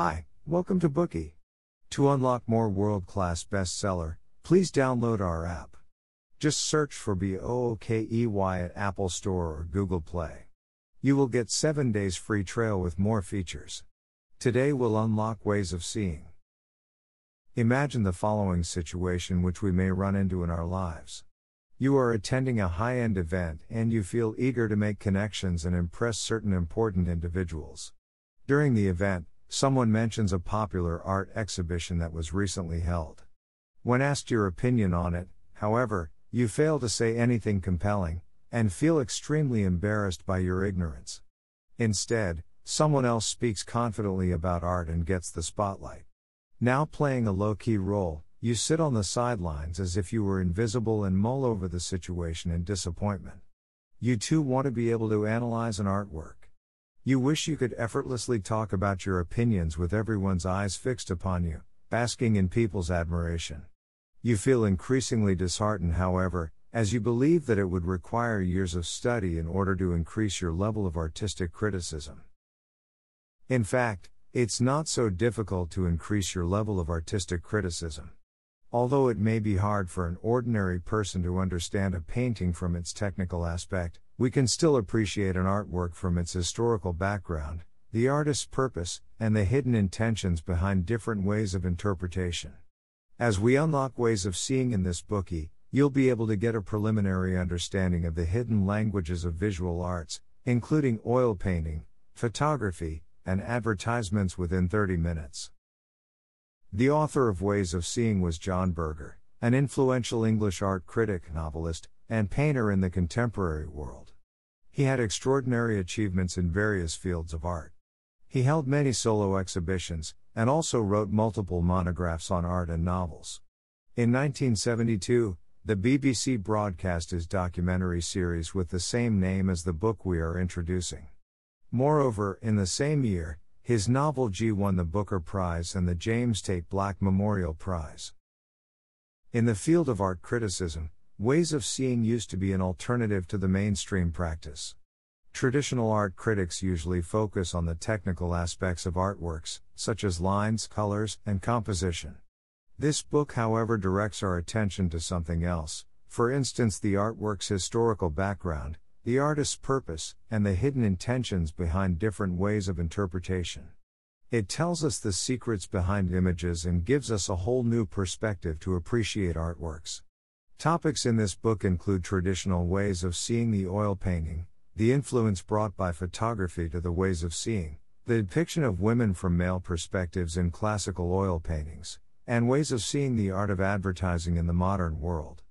Hi, welcome to Bookey. To unlock more world class bestseller, please download our app. Just search for B O O K E Y at Apple Store or Google Play. You will get 7 days free trial with more features. Today we'll unlock ways of seeing. Imagine the following situation which we may run into in our lives. You are attending a high end event and you feel eager to make connections and impress certain important individuals. During the event, someone mentions a popular art exhibition that was recently held. When asked your opinion on it, however, you fail to say anything compelling, and feel extremely embarrassed by your ignorance. Instead, someone else speaks confidently about art and gets the spotlight. Now playing a low key role, you sit on the sidelines as if you were invisible and mull over the situation in disappointment. You too want to be able to analyze an artwork. You wish you could effortlessly talk about your opinions with everyone's eyes fixed upon you, basking in people's admiration. You feel increasingly disheartened, however, as you believe that it would require years of study in order to increase your level of artistic criticism. In fact, it's not so difficult to increase your level of artistic criticism. Although it may be hard for an ordinary person to understand a painting from its technical aspect, we can still appreciate an artwork from its historical background, the artist's purpose, and the hidden intentions behind different ways of interpretation. As we unlock ways of seeing in this Bookey, you'll be able to get a preliminary understanding of the hidden languages of visual arts, including oil painting, photography, and advertisements within 30 minutes. The author of Ways of Seeing was John Berger, an influential English art critic, novelist, and painter in the contemporary world. He had extraordinary achievements in various fields of art. He held many solo exhibitions, and also wrote multiple monographs on art and novels. In 1972, the BBC broadcast his documentary series with the same name as the book we are introducing. Moreover, in the same year, his novel G won the Booker Prize and the James Tait Black Memorial Prize. In the field of art criticism, ways of seeing used to be an alternative to the mainstream practice. Traditional art critics usually focus on the technical aspects of artworks, such as lines, colors, and composition. This book, however, directs our attention to something else, for instance, the artwork's historical background, the artist's purpose, and the hidden intentions behind different ways of interpretation. It tells us the secrets behind images and gives us a whole new perspective to appreciate artworks. Topics in this book include traditional ways of seeing the oil painting, the influence brought by photography to the ways of seeing, the depiction of women from male perspectives in classical oil paintings, and ways of seeing the art of advertising in the modern world.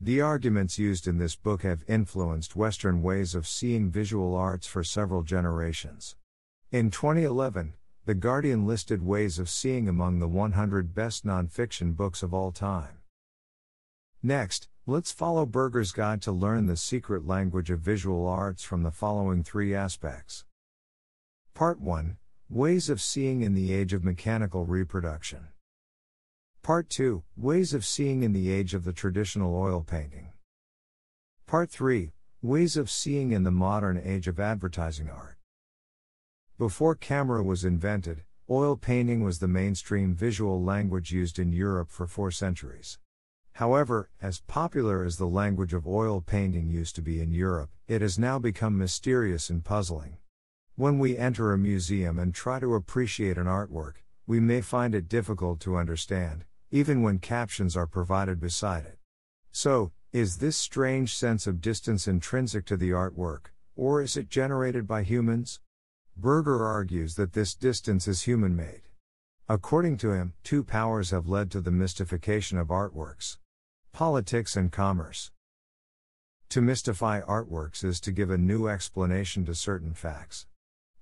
The arguments used in this book have influenced Western ways of seeing visual arts for several generations. In 2011, The Guardian listed Ways of Seeing among the 100 best nonfiction books of all time. Next, Let's follow Berger's guide to learn the secret language of visual arts from the following three aspects. Part 1 Ways of Seeing in the Age of Mechanical Reproduction. Part 2 Ways of Seeing in the Age of the Traditional Oil Painting. Part 3 Ways of Seeing in the Modern Age of Advertising Art. Before camera was invented, oil painting was the mainstream visual language used in Europe for four centuries. However, as popular as the language of oil painting used to be in Europe, it has now become mysterious and puzzling. When we enter a museum and try to appreciate an artwork, we may find it difficult to understand, even when captions are provided beside it. So, is this strange sense of distance intrinsic to the artwork, or is it generated by humans? Berger argues that this distance is human made. According to him, two powers have led to the mystification of artworks. Politics and Commerce. To mystify artworks is to give a new explanation to certain facts.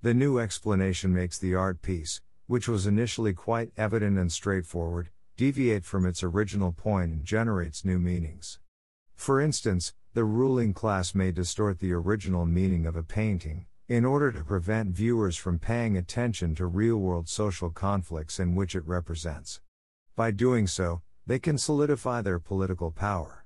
The new explanation makes the art piece, which was initially quite evident and straightforward, deviate from its original point and generates new meanings. For instance, the ruling class may distort the original meaning of a painting, in order to prevent viewers from paying attention to real world social conflicts in which it represents. By doing so, they can solidify their political power.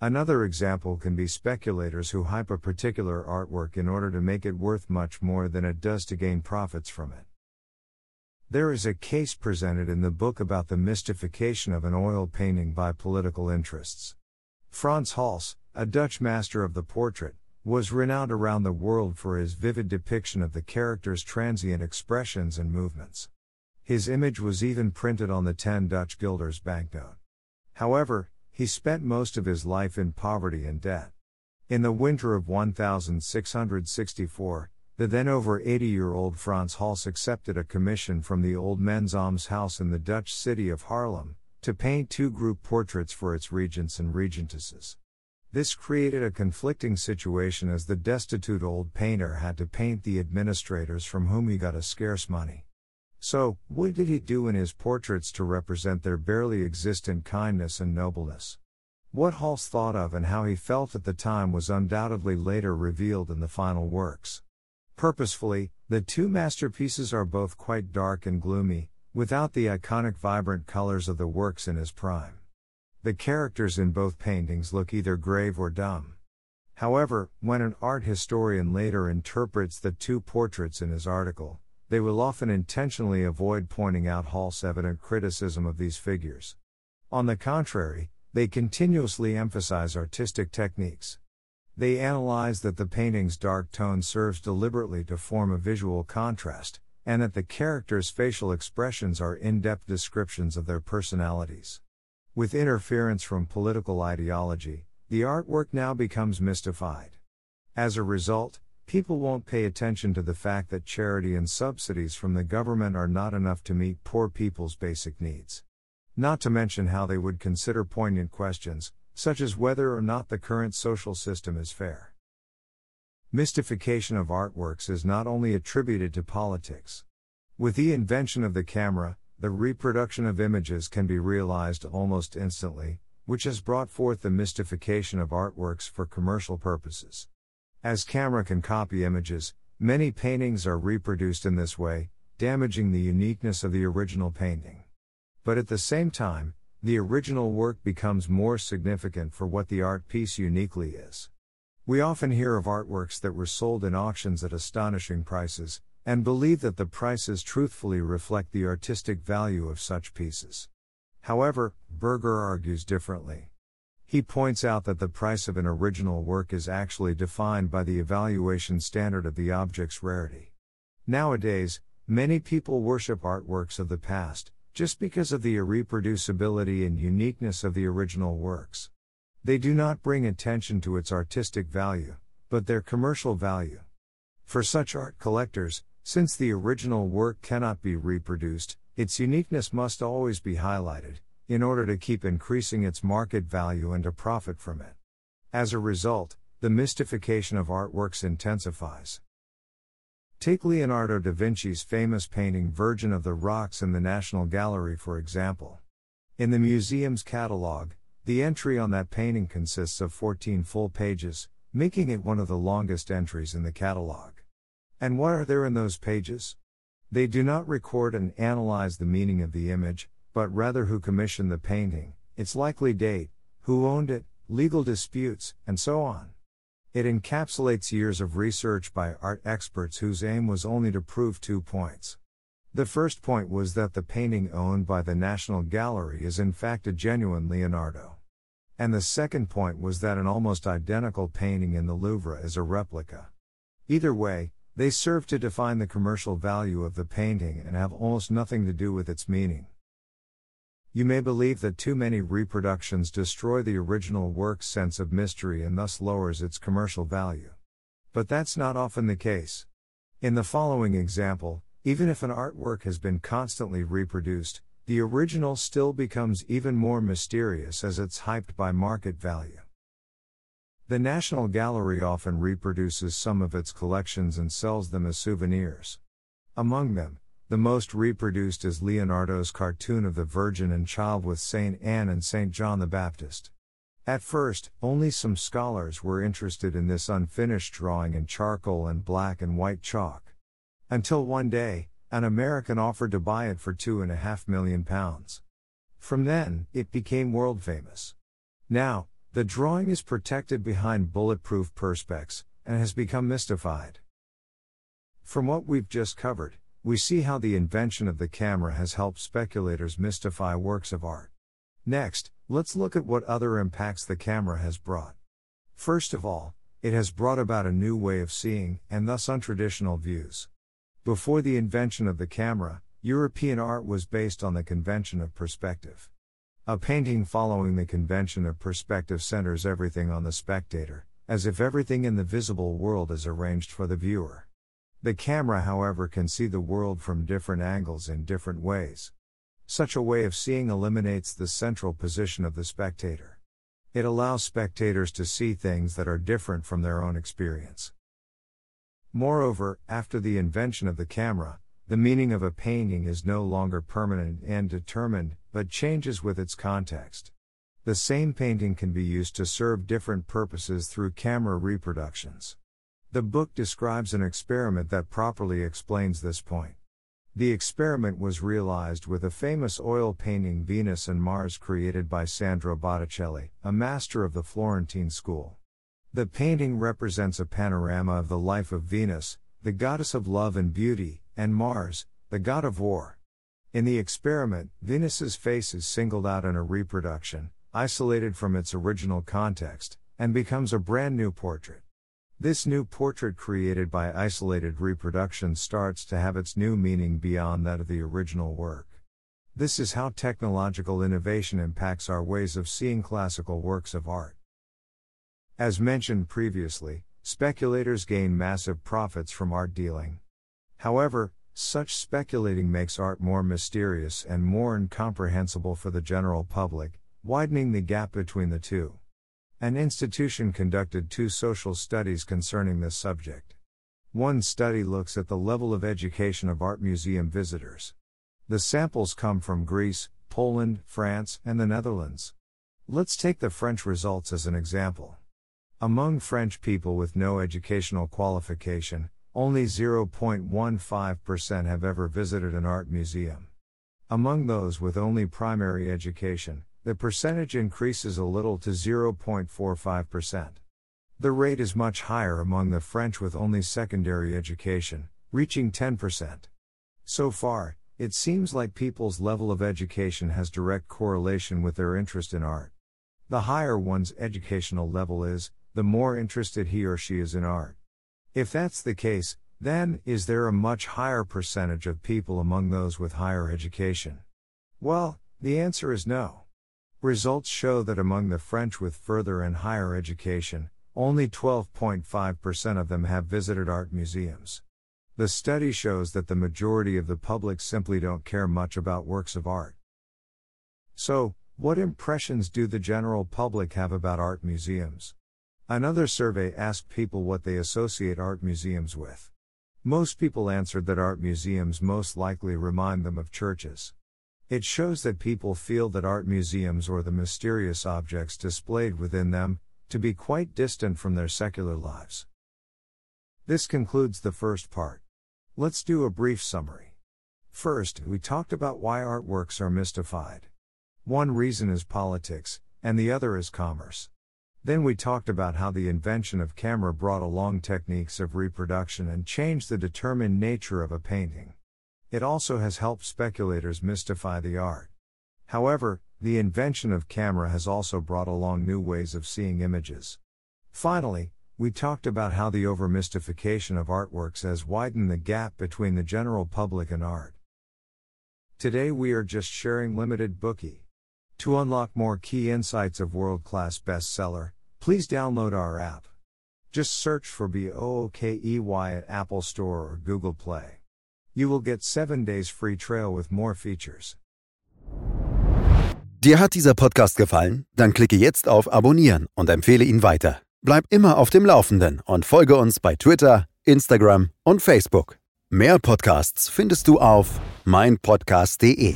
Another example can be speculators who hype a particular artwork in order to make it worth much more than it does to gain profits from it. There is a case presented in the book about the mystification of an oil painting by political interests. Frans Hals, a Dutch master of the portrait, was renowned around the world for his vivid depiction of the character's transient expressions and movements. His image was even printed on the 10 Dutch guilders banknote. However, he spent most of his life in poverty and debt. In the winter of 1664, the then over 80 year old Frans Hals accepted a commission from the Old Men's Almshouse in the Dutch city of Haarlem to paint two group portraits for its regents and regentesses. This created a conflicting situation as the destitute old painter had to paint the administrators from whom he got a scarce money. So, what did he do in his portraits to represent their barely existent kindness and nobleness? What Hals thought of and how he felt at the time was undoubtedly later revealed in the final works. Purposefully, the two masterpieces are both quite dark and gloomy, without the iconic vibrant colors of the works in his prime. The characters in both paintings look either grave or dumb. However, when an art historian later interprets the two portraits in his article, they will often intentionally avoid pointing out Hals's evident criticism of these figures. On the contrary, they continuously emphasize artistic techniques. They analyze that the painting's dark tone serves deliberately to form a visual contrast, and that the characters' facial expressions are in depth descriptions of their personalities. With interference from political ideology, the artwork now becomes mystified. As a result, people won't pay attention to the fact that charity and subsidies from the government are not enough to meet poor people's basic needs. Not to mention how they would consider poignant questions, such as whether or not the current social system is fair. Mystification of artworks is not only attributed to politics. With the invention of the camera, the reproduction of images can be realized almost instantly, which has brought forth the mystification of artworks for commercial purposes. As camera can copy images, many paintings are reproduced in this way, damaging the uniqueness of the original painting. But at the same time, the original work becomes more significant for what the art piece uniquely is. We often hear of artworks that were sold in auctions at astonishing prices, and believe that the prices truthfully reflect the artistic value of such pieces. However, Berger argues differently. He points out that the price of an original work is actually defined by the evaluation standard of the object's rarity. Nowadays, many people worship artworks of the past, just because of the irreproducibility and uniqueness of the original works. They do not bring attention to its artistic value, but their commercial value. For such art collectors, since the original work cannot be reproduced, its uniqueness must always be highlighted, in order to keep increasing its market value and to profit from it. As a result, the mystification of artworks intensifies. Take Leonardo da Vinci's famous painting Virgin of the Rocks in the National Gallery, for example. In the museum's catalogue, the entry on that painting consists of 14 full pages, making it one of the longest entries in the catalogue. And what are there in those pages? They do not record and analyze the meaning of the image, but rather who commissioned the painting, its likely date, who owned it, legal disputes, and so on. It encapsulates years of research by art experts whose aim was only to prove two points. The first point was that the painting owned by the National Gallery is in fact a genuine Leonardo. And the second point was that an almost identical painting in the Louvre is a replica. Either way, they serve to define the commercial value of the painting and have almost nothing to do with its meaning. You may believe that too many reproductions destroy the original work's sense of mystery and thus lowers its commercial value. But that's not often the case. In the following example, even if an artwork has been constantly reproduced, the original still becomes even more mysterious as it's hyped by market value. The National Gallery often reproduces some of its collections and sells them as souvenirs. Among them, the most reproduced is Leonardo's cartoon of the Virgin and Child with St. Anne and St. John the Baptist. At first, only some scholars were interested in this unfinished drawing in charcoal and black and white chalk. Until one day, an American offered to buy it for two and a half million pounds. From then, it became world famous. Now, the drawing is protected behind bulletproof perspex and has become mystified. From what we've just covered, we see how the invention of the camera has helped speculators mystify works of art. Next, let's look at what other impacts the camera has brought. First of all, it has brought about a new way of seeing, and thus untraditional views. Before the invention of the camera, European art was based on the convention of perspective. A painting following the convention of perspective centers everything on the spectator, as if everything in the visible world is arranged for the viewer. The camera, however, can see the world from different angles in different ways. Such a way of seeing eliminates the central position of the spectator. It allows spectators to see things that are different from their own experience. Moreover, after the invention of the camera, the meaning of a painting is no longer permanent and determined, but changes with its context. The same painting can be used to serve different purposes through camera reproductions. The book describes an experiment that properly explains this point. The experiment was realized with a famous oil painting Venus and Mars created by Sandro Botticelli, a master of the Florentine school. The painting represents a panorama of the life of Venus, the goddess of love and beauty, and Mars, the god of war. In the experiment, Venus's face is singled out in a reproduction, isolated from its original context, and becomes a brand new portrait. This new portrait created by isolated reproduction starts to have its new meaning beyond that of the original work. This is how technological innovation impacts our ways of seeing classical works of art. As mentioned previously, speculators gain massive profits from art dealing. However, such speculating makes art more mysterious and more incomprehensible for the general public, widening the gap between the two. An institution conducted two social studies concerning this subject. One study looks at the level of education of art museum visitors. The samples come from Greece, Poland, France, and the Netherlands. Let's take the French results as an example. Among French people with no educational qualification, only 0.15% have ever visited an art museum. Among those with only primary education, the percentage increases a little to 0.45%. The rate is much higher among the French with only secondary education, reaching 10%. So far, it seems like people's level of education has direct correlation with their interest in art. The higher one's educational level is, the more interested he or she is in art. If that's the case, then, is there a much higher percentage of people among those with higher education? Well, the answer is no. Results show that among the French with further and higher education, only 12.5% of them have visited art museums. The study shows that the majority of the public simply don't care much about works of art. So, what impressions do the general public have about art museums? Another survey asked people what they associate art museums with. Most people answered that art museums most likely remind them of churches. It shows that people feel that art museums or the mysterious objects displayed within them to be quite distant from their secular lives. This concludes the first part. Let's do a brief summary. First, we talked about why artworks are mystified. One reason is politics, and the other is commerce. Then we talked about how the invention of camera brought along techniques of reproduction and changed the determined nature of a painting. It also has helped speculators mystify the art. However, the invention of camera has also brought along new ways of seeing images. Finally, we talked about how the overmystification of artworks has widened the gap between the general public and art. Today we are just sharing limited Bookey. To unlock more key insights of world class bestseller, please download our app. Just search for BOOKEY at Apple Store or Google Play. You will get 7 days free trial with more features. Dir hat dieser Podcast gefallen? Dann klicke jetzt auf Abonnieren und empfehle ihn weiter. Bleib immer auf dem Laufenden und folge uns bei Twitter, Instagram und Facebook. Mehr Podcasts findest du auf meinpodcast.de.